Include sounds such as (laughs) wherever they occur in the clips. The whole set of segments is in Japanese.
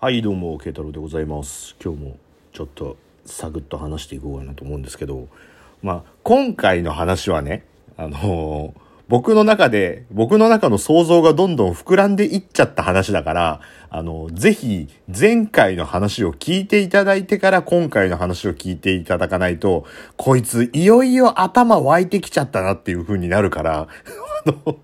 はいどうも慶太郎でございます。今日もちょっとサクッと話していこうかなと思うんですけどまあ今回の話はねあのー僕の中で、僕の中の想像がどんどん膨らんでいっちゃった話だから、あの、ぜひ、前回の話を聞いていただいてから今回の話を聞いていただかないと、こいつ、いよいよ頭湧いてきちゃったなっていう風になるから、(laughs) あの、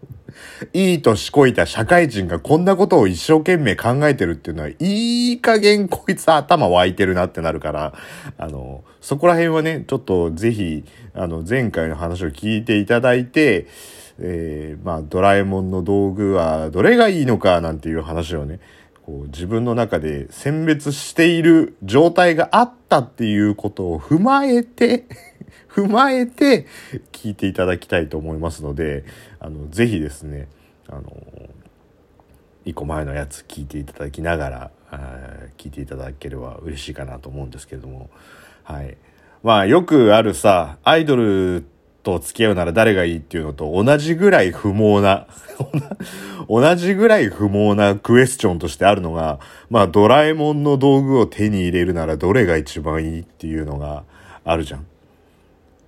いい年こいた社会人がこんなことを一生懸命考えてるっていうのは、いい加減こいつ頭湧いてるなってなるから、あの、そこら辺はね、ちょっとぜひ、あの、前回の話を聞いていただいて、えーまあ、ドラえもんの道具はどれがいいのかなんていう話をね、こう自分の中で選別している状態があったっていうことを踏まえて、踏まえて聞いていただきたいと思いますので、あの、ぜひですね、あの、一個前のやつ聞いていただきながら、聞いていただければ嬉しいかなと思うんですけれども、はい。まあ、よくあるさ、アイドルと付き合うなら誰がいいっていうのと同じぐらい不毛な、(laughs) 同じぐらい不毛なクエスチョンとしてあるのが、まあ、ドラえもんの道具を手に入れるならどれが一番いいっていうのがあるじゃん。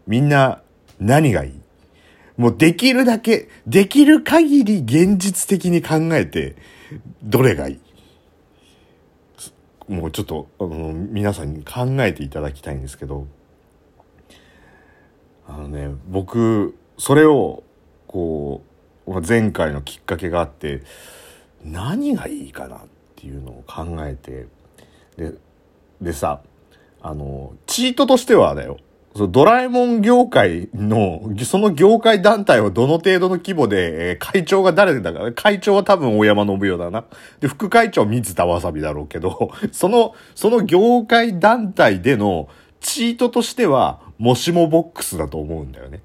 みんな何がいい？もうできるだけ、できる限り現実的に考えて、どれがいい？もうちょっと、あの、皆さんに考えていただきたいんですけど、あのね、僕、それを、こう、前回のきっかけがあって、何がいいかなっていうのを考えて、で、でさ、あの、チートとしてはだよ。そのドラえもん業界の、その業界団体はどの程度の規模で、えー会長が誰だか、会長は多分大山信代だな。で、副会長は水田わさびだろうけど、(laughs) その、その業界団体でのチートとしては、もしもボックスだと思うんだよね。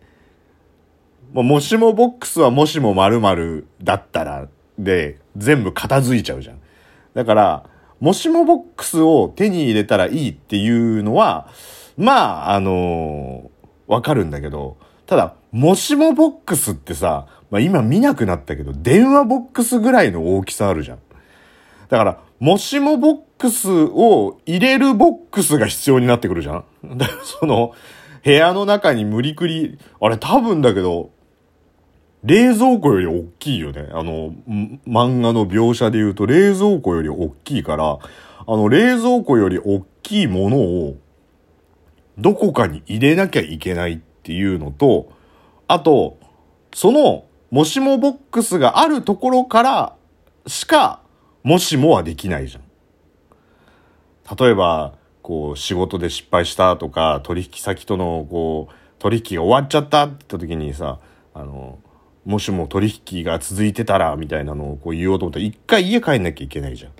まもしもボックスはもしも〇〇だったら、で、全部片付いちゃうじゃん。だから、もしもボックスを手に入れたらいいっていうのは、まあ、あのわかるんだけど、ただ、もしもボックスってさ、まあ今見なくなったけど、電話ボックスぐらいの大きさあるじゃん。だから、もしもボックスを入れるボックスが必要になってくるじゃんだからその、部屋の中に無理くり、あれ多分だけど、冷蔵庫より大きいよね。あの、漫画の描写で言うと冷蔵庫より大きいから、あの冷蔵庫より大きいものをどこかに入れなきゃいけないっていうのと、あと、その、もしもボックスがあるところからしか、もしもはできないじゃん。例えば、こう、仕事で失敗したとか、取引先との、こう、取引が終わっちゃったって言った時にさ、あの、もしも取引が続いてたら、みたいなのをこう言おうと思ったら、一回家帰んなきゃいけないじゃん。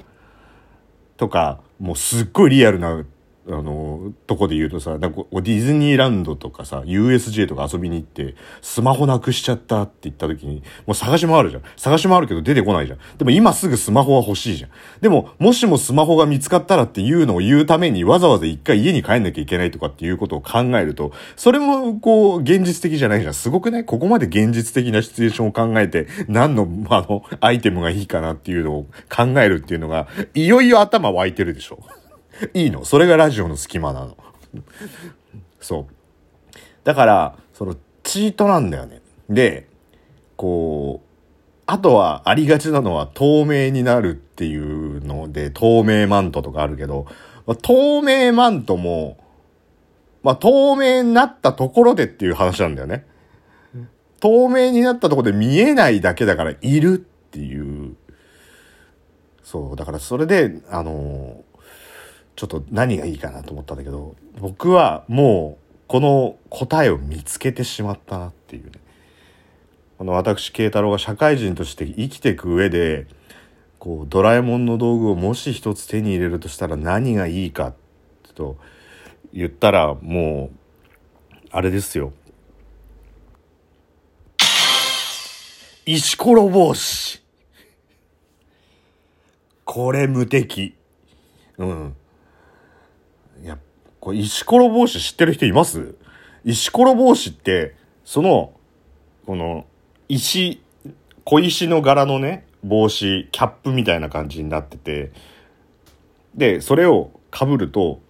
とか、もうすっごいリアルな、あの、とこで言うとさ、なんかディズニーランドとかさ、USJ とか遊びに行って、スマホなくしちゃったって言った時に、もう探し回るじゃん。探し回るけど出てこないじゃん。でも今すぐスマホは欲しいじゃん。でも、もしもスマホが見つかったらっていうのを言うために、わざわざ一回家に帰んなきゃいけないとかっていうことを考えると、それもこう、現実的じゃないじゃん。すごくない？ここまで現実的なシチュエーションを考えて、何の、あの、アイテムがいいかなっていうのを考えるっていうのが、いよいよ頭湧いてるでしょ。(laughs) いいの？それがラジオの隙間なの？(laughs) そう。だから、その、チートなんだよね。で、こう、あとはありがちなのは透明になるっていうので、透明マントとかあるけど、まあ透明マントも、まあ、透明になったところでっていう話なんだよね。透明になったところで見えないだけだからいるっていう。そう、だからそれで、あのちょっと何がいいかなと思ったんだけど、僕はもうこの答えを見つけてしまったなっていうね。この私、慶太郎が社会人として生きていく上で、こう、ドラえもんの道具をもし一つ手に入れるとしたら何がいいかと言ったらもう、あれですよ。石ころ帽子。これ無敵。うん。これ石ころ帽子知ってる人います？石ころ帽子って、その、この、石、小石の柄のね、帽子、キャップみたいな感じになってて、で、それを被ると、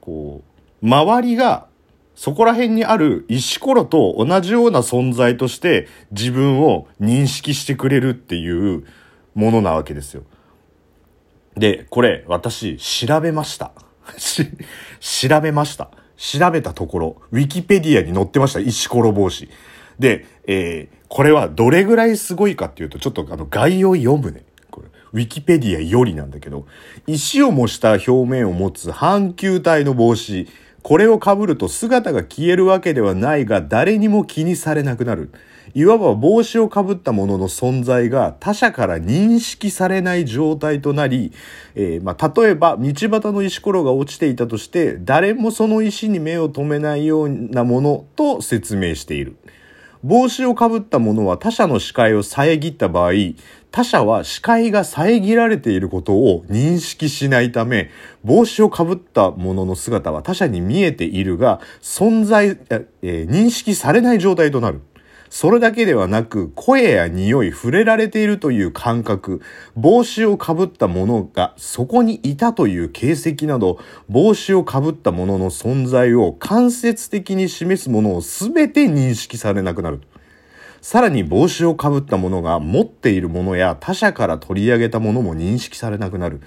こう、周りがそこら辺にある石ころと同じような存在として自分を認識してくれるっていうものなわけですよ。で、これ私調べました。し調べました。調べたところ、ウィキペディアに載ってました。石ころ帽子。で、えー、これはどれぐらいすごいかっていうと、ちょっとあの概要読むね。これ、ウィキペディアよりなんだけど、石を模した表面を持つ半球体の帽子。これを被ると姿が消えるわけではないが、誰にも気にされなくなる。いわば帽子をかぶったものの存在が他者から認識されない状態となり、えー、まあ、例えば道端の石ころが落ちていたとして誰もその石に目を留めないようなものと説明している。帽子をかぶったものは他者の視界を遮った場合、他者は視界が遮られていることを認識しないため、帽子をかぶったもの姿は他者に見えているが、存在、えー、認識されない状態となる。それだけではなく、声や匂い、触れられているという感覚、帽子をかぶったものがそこにいたという形跡など、帽子をかぶったものの存在を間接的に示すものを全て認識されなくなる。さらに帽子をかぶった者が持っているものや他者から取り上げたものも認識されなくなる。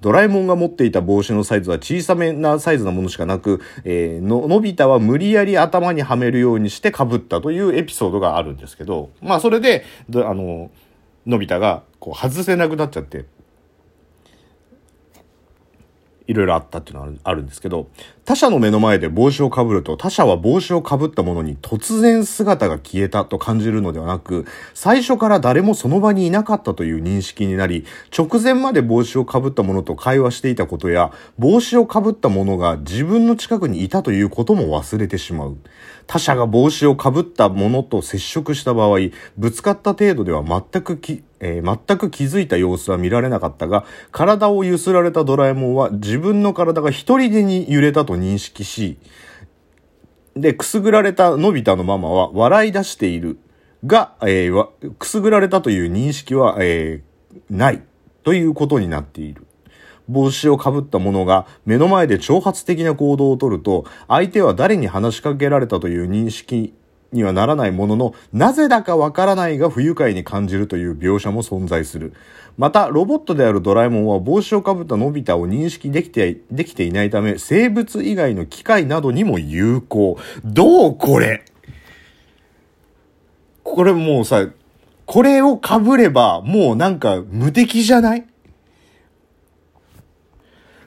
ドラえもんが持っていた帽子のサイズは小さめなサイズなものしかなく、えー、の、のび太は無理やり頭にはめるようにして被ったというエピソードがあるんですけど、まあそれで、あの、のび太がこう外せなくなっちゃって、いろいろあったっていうのはあるんですけど、他者の目の前で帽子をかぶると、他者は帽子をかぶったものに突然姿が消えたと感じるのではなく、最初から誰もその場にいなかったという認識になり、直前まで帽子をかぶったものと会話していたことや、帽子をかぶったものが自分の近くにいたということも忘れてしまう。他者が帽子をかぶったものと接触した場合、ぶつかった程度では全く、えー、全く気づいた様子は見られなかったが、体を揺すられたドラえもんは自分の体が一人でに揺れたと認識し、で、くすぐられたのび太のママは笑い出しているが、えー、くすぐられたという認識は、えー、ないということになっている。帽子をかぶった者が目の前で挑発的な行動をとると、相手は誰に話しかけられたという認識にはならないものの、なぜだかわからないが不愉快に感じるという描写も存在する。また、ロボットであるドラえもんは帽子をかぶったのび太を認識できて、できていないため、生物以外の機械などにも有効。どうこれ？これもうさ、これを被れば、もうなんか無敵じゃない？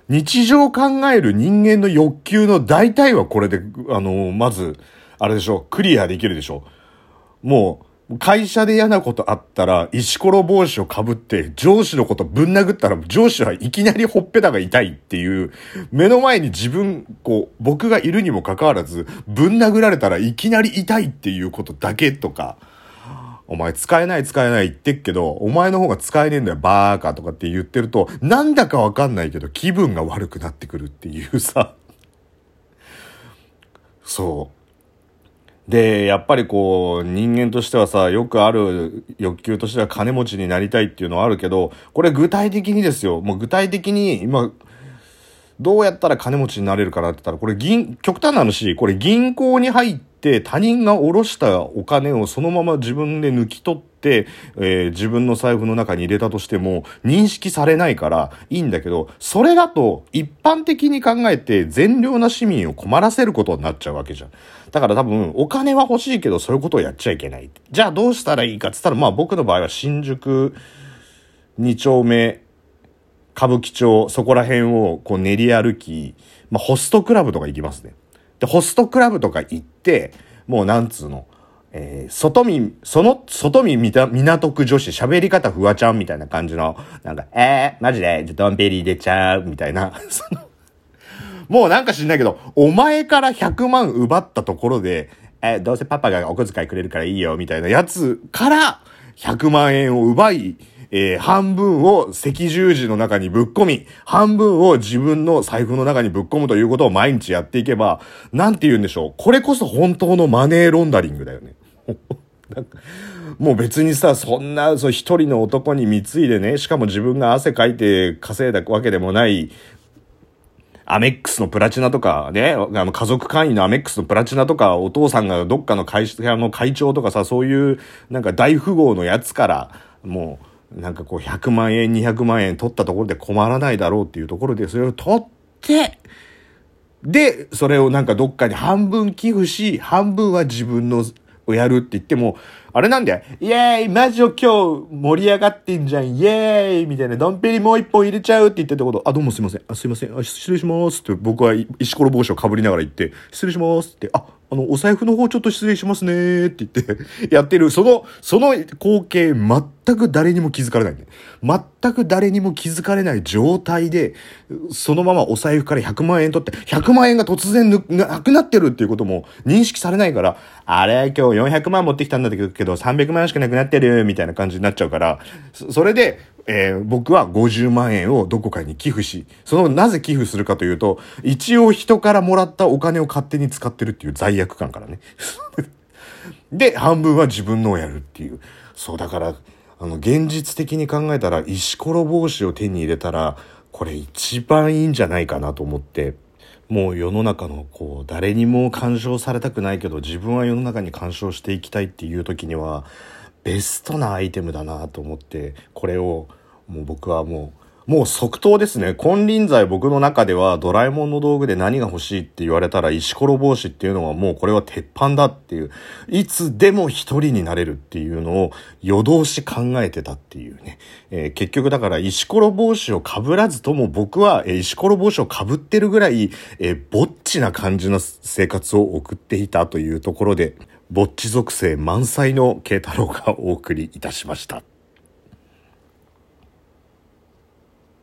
日常考える人間の欲求の大体はこれで、あの、まず、あれでしょ、クリアできるでしょ？もう、会社で嫌なことあったら、石ころ帽子をかぶって、上司のことぶん殴ったら、上司はいきなりほっぺたが痛いっていう、目の前に自分、こう、僕がいるにもかかわらず、ぶん殴られたらいきなり痛いっていうことだけとか、お前使えない使えない言ってっけど、お前の方が使えねえんだよ、バーカとかって言ってると、なんだかわかんないけど気分が悪くなってくるっていうさ。そう。で、やっぱりこう、人間としてはさ、よくある欲求としては金持ちになりたいっていうのはあるけど、これ具体的にですよ。もう具体的に、今、どうやったら金持ちになれるかなって言ったら、これ銀、極端な話、これ銀行に入って他人が下ろしたお金をそのまま自分で抜き取って、えー、自分の財布の中に入れたとしても認識されないからいいんだけど、それだと一般的に考えて善良な市民を困らせることになっちゃうわけじゃん。だから多分お金は欲しいけどそういうことをやっちゃいけない。じゃあどうしたらいいかって言ったら、まあ僕の場合は新宿2丁目歌舞伎町、そこら辺をこう練り歩き、まあ、ホストクラブとか行きますね。で、ホストクラブとか行って、もうなんつうの、えー、外見、その、外見みた、港区女子、喋り方フワちゃんみたいな感じの、なんか、えー、マジで、ドンペリー出ちゃう、みたいな、(laughs) その、もうなんか知んないけど、お前から100万奪ったところで、えー、どうせパパがお小遣いくれるからいいよ、みたいなやつから、100万円を奪い、えー、半分を赤十字の中にぶっ込み、半分を自分の財布の中にぶっ込むということを毎日やっていけば、なんて言うんでしょう。これこそ本当のマネーロンダリングだよね。(laughs) もう別にさ、そんな、そう一人の男に貢いでね、しかも自分が汗かいて稼いだわけでもない、アメックスのプラチナとかね、あの家族会員のアメックスのプラチナとか、お父さんがどっかの会社の会長とかさ、そういうなんか大富豪のやつから、もう、なんかこう100万円、200万円取ったところで困らないだろうっていうところで、それを取って、で、それをなんかどっかに半分寄付し、半分は自分のをやるって言っても、あれなんだよ。イェーイマジを今日盛り上がってんじゃんイェーイみたいな、ドンペリもう一本入れちゃうって言ってたこと、あ、どうもすいません。あ、すいません。あ、失礼しますって僕は石ころ帽子をかぶりながら言って、失礼しますって、あ、あの、お財布の方ちょっと失礼しますねって言って (laughs) やってる、その、その光景、全く誰にも気づかれないね。全く誰にも気づかれない状態で、そのままお財布から100万円取って、100万円が突然なくなってるっていうことも認識されないから、あれ、今日400万持ってきたんだけど、300万しかなくなってる、みたいな感じになっちゃうから、それで、えー、僕は50万円をどこかに寄付し、そのなぜ寄付するかというと、一応人からもらったお金を勝手に使ってるっていう罪悪感からね。(laughs) で、半分は自分のをやるっていう。そう、だから、あの、現実的に考えたら、石ころ帽子を手に入れたら、これ一番いいんじゃないかなと思って、もう世の中のこう、誰にも干渉されたくないけど、自分は世の中に干渉していきたいっていう時には、ベストなアイテムだなと思って、これをもう僕はもう、もう即答ですね。金輪際僕の中ではドラえもんの道具で何が欲しいって言われたら石ころ帽子っていうのはもうこれは鉄板だっていう、いつでも一人になれるっていうのを夜通し考えてたっていうね。えー、結局だから石ころ帽子を被らずとも僕は、石ころ帽子を被ってるぐらい、えー、ぼっちな感じの生活を送っていたというところで、ぼっち属性満載の慶太郎がお送りいたしました。